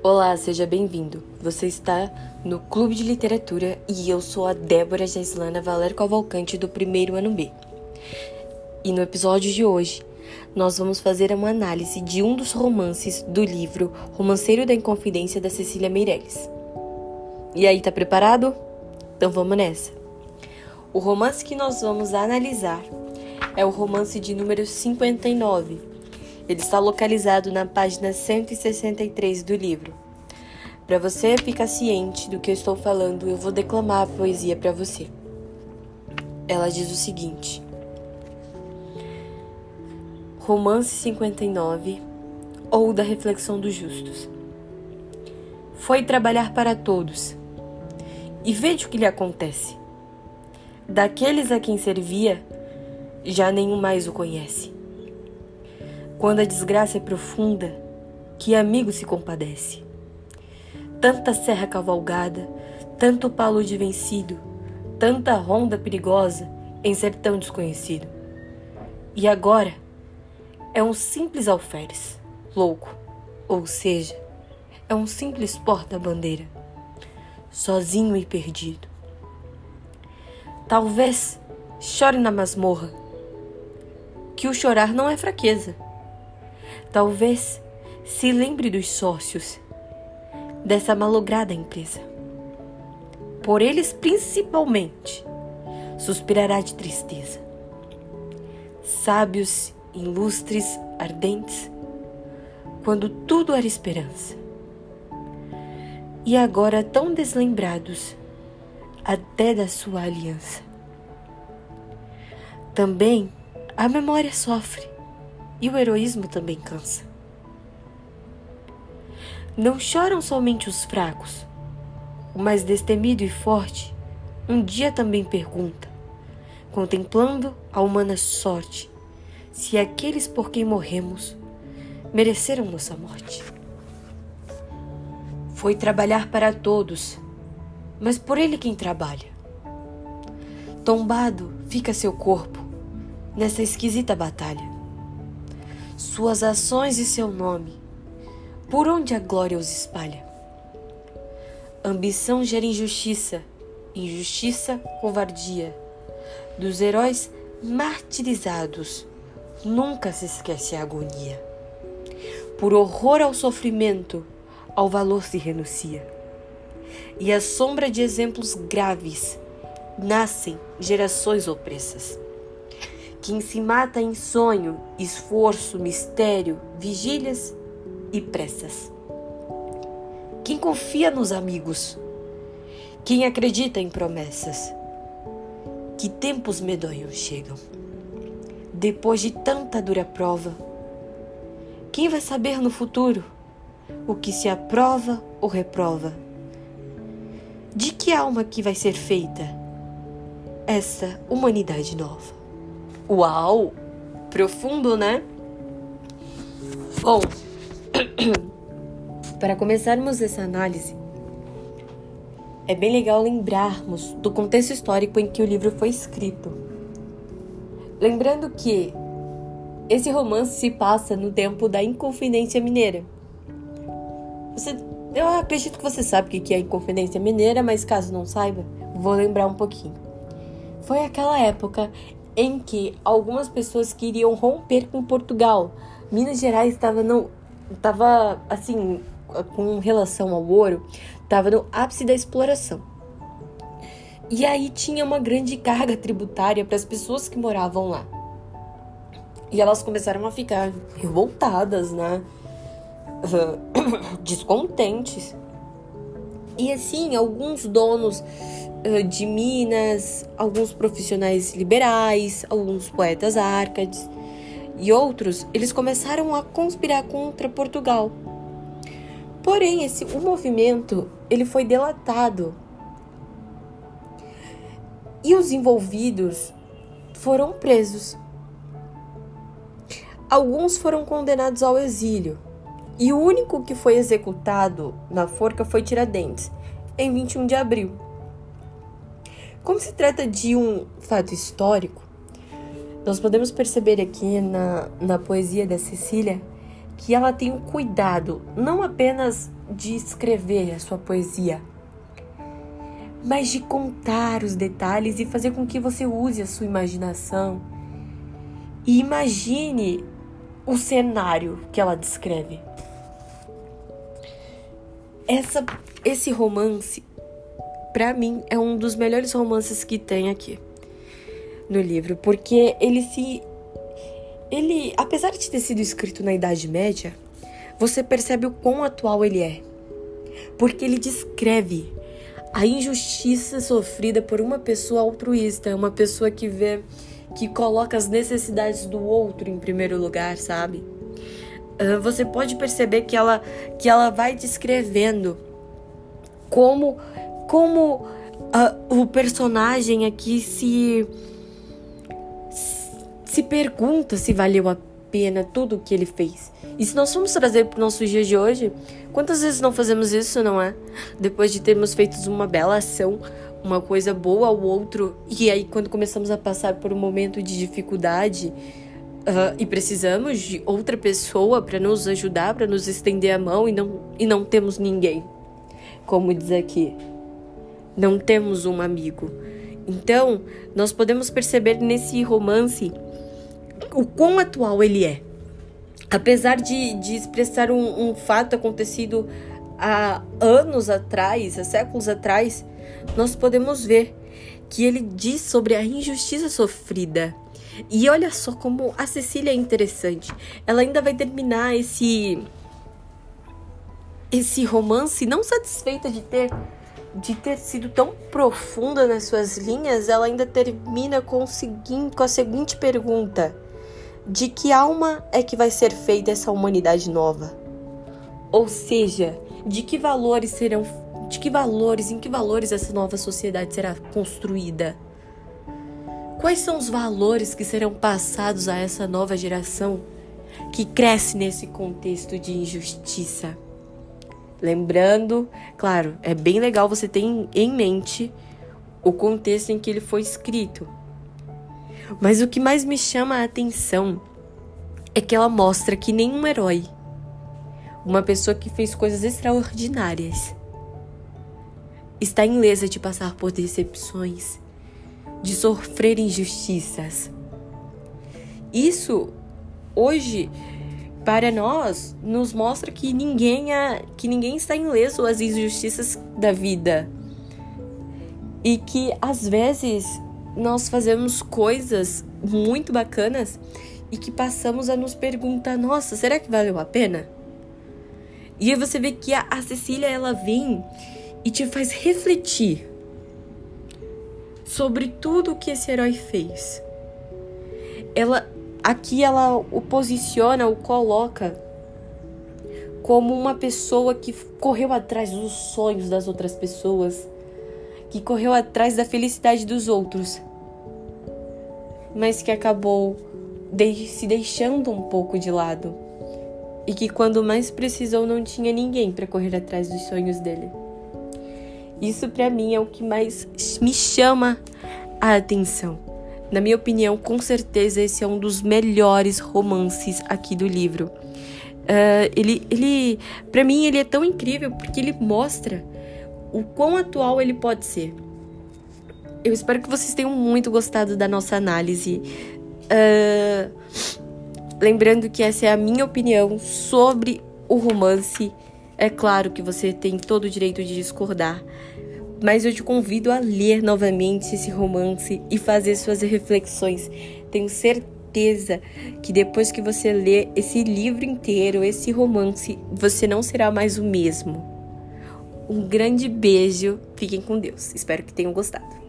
Olá, seja bem-vindo. Você está no Clube de Literatura e eu sou a Débora Jaislana Valer Cavalcante do primeiro ano B. E no episódio de hoje, nós vamos fazer uma análise de um dos romances do livro Romanceiro da Inconfidência da Cecília Meirelles. E aí, tá preparado? Então vamos nessa. O romance que nós vamos analisar é o romance de número 59. Ele está localizado na página 163 do livro. Para você ficar ciente do que eu estou falando, eu vou declamar a poesia para você. Ela diz o seguinte: Romance 59 ou da Reflexão dos Justos. Foi trabalhar para todos. E veja o que lhe acontece. Daqueles a quem servia, já nenhum mais o conhece. Quando a desgraça é profunda, que amigo se compadece? Tanta serra cavalgada, tanto palude vencido, tanta ronda perigosa em sertão desconhecido. E agora é um simples alferes, louco, ou seja, é um simples porta-bandeira, sozinho e perdido. Talvez chore na masmorra, que o chorar não é fraqueza. Talvez se lembre dos sócios dessa malograda empresa. Por eles principalmente, suspirará de tristeza. Sábios, ilustres, ardentes, quando tudo era esperança. E agora tão deslembrados até da sua aliança. Também a memória sofre e o heroísmo também cansa. Não choram somente os fracos. O mais destemido e forte um dia também pergunta, contemplando a humana sorte, se aqueles por quem morremos mereceram nossa morte. Foi trabalhar para todos mas por ele quem trabalha. Tombado fica seu corpo nessa esquisita batalha. Suas ações e seu nome, por onde a glória os espalha. Ambição gera injustiça, injustiça, covardia. Dos heróis martirizados, nunca se esquece a agonia. Por horror ao sofrimento, ao valor se renuncia e à sombra de exemplos graves nascem gerações opressas. Quem se mata em sonho, esforço, mistério, vigílias e pressas. Quem confia nos amigos, quem acredita em promessas. Que tempos medonhos chegam. Depois de tanta dura prova, quem vai saber no futuro o que se aprova ou reprova? De que alma que vai ser feita essa humanidade nova? Uau! Profundo, né? Bom, para começarmos essa análise, é bem legal lembrarmos do contexto histórico em que o livro foi escrito. Lembrando que esse romance se passa no tempo da Inconfidência Mineira. Você eu acredito que você sabe o que é Inconfidência Mineira, mas caso não saiba, vou lembrar um pouquinho. Foi aquela época em que algumas pessoas queriam romper com Portugal. Minas Gerais estava no estava assim, com relação ao ouro, estava no ápice da exploração. E aí tinha uma grande carga tributária para as pessoas que moravam lá. E elas começaram a ficar revoltadas, né? descontentes. E assim, alguns donos de Minas, alguns profissionais liberais, alguns poetas árcades e outros, eles começaram a conspirar contra Portugal. Porém, esse o movimento, ele foi delatado. E os envolvidos foram presos. Alguns foram condenados ao exílio e o único que foi executado na forca foi Tiradentes, em 21 de abril. Como se trata de um fato histórico, nós podemos perceber aqui na, na poesia da Cecília que ela tem um cuidado não apenas de escrever a sua poesia, mas de contar os detalhes e fazer com que você use a sua imaginação e imagine o cenário que ela descreve. Essa, esse romance, para mim, é um dos melhores romances que tem aqui no livro, porque ele se ele, apesar de ter sido escrito na Idade Média, você percebe o quão atual ele é. Porque ele descreve a injustiça sofrida por uma pessoa altruísta, uma pessoa que vê, que coloca as necessidades do outro em primeiro lugar, sabe? Você pode perceber que ela, que ela vai descrevendo como, como uh, o personagem aqui se se pergunta se valeu a pena tudo o que ele fez. E se nós formos trazer para os nossos dias de hoje, quantas vezes não fazemos isso, não é? Depois de termos feito uma bela ação, uma coisa boa ao outro, e aí quando começamos a passar por um momento de dificuldade uh, e precisamos de outra pessoa para nos ajudar, para nos estender a mão e não, e não temos ninguém, como diz aqui, não temos um amigo. Então, nós podemos perceber nesse romance o quão atual ele é. Apesar de, de expressar um, um fato acontecido há anos atrás, há séculos atrás, nós podemos ver que ele diz sobre a injustiça sofrida. E olha só como a Cecília é interessante. Ela ainda vai terminar esse esse romance não satisfeita de ter de ter sido tão profunda nas suas linhas, ela ainda termina com, com a seguinte pergunta: de que alma é que vai ser feita essa humanidade nova? Ou seja, de que valores serão, de que valores, em que valores essa nova sociedade será construída? Quais são os valores que serão passados a essa nova geração que cresce nesse contexto de injustiça? Lembrando, claro, é bem legal você ter em mente o contexto em que ele foi escrito. Mas o que mais me chama a atenção é que ela mostra que nenhum herói, uma pessoa que fez coisas extraordinárias, está ilesa de passar por decepções, de sofrer injustiças. Isso hoje para nós nos mostra que ninguém é, que ninguém está ileso às injustiças da vida. E que às vezes nós fazemos coisas muito bacanas e que passamos a nos perguntar: nossa, será que valeu a pena? E aí você vê que a, a Cecília ela vem e te faz refletir sobre tudo o que esse herói fez. Ela aqui ela o posiciona, o coloca como uma pessoa que correu atrás dos sonhos das outras pessoas, que correu atrás da felicidade dos outros mas que acabou de se deixando um pouco de lado e que quando mais precisou não tinha ninguém para correr atrás dos sonhos dele. Isso para mim é o que mais me chama a atenção. Na minha opinião, com certeza esse é um dos melhores romances aqui do livro. Uh, ele, ele, para mim, ele é tão incrível porque ele mostra o quão atual ele pode ser. Eu espero que vocês tenham muito gostado da nossa análise. Uh, lembrando que essa é a minha opinião sobre o romance. É claro que você tem todo o direito de discordar, mas eu te convido a ler novamente esse romance e fazer suas reflexões. Tenho certeza que depois que você ler esse livro inteiro, esse romance, você não será mais o mesmo. Um grande beijo, fiquem com Deus. Espero que tenham gostado.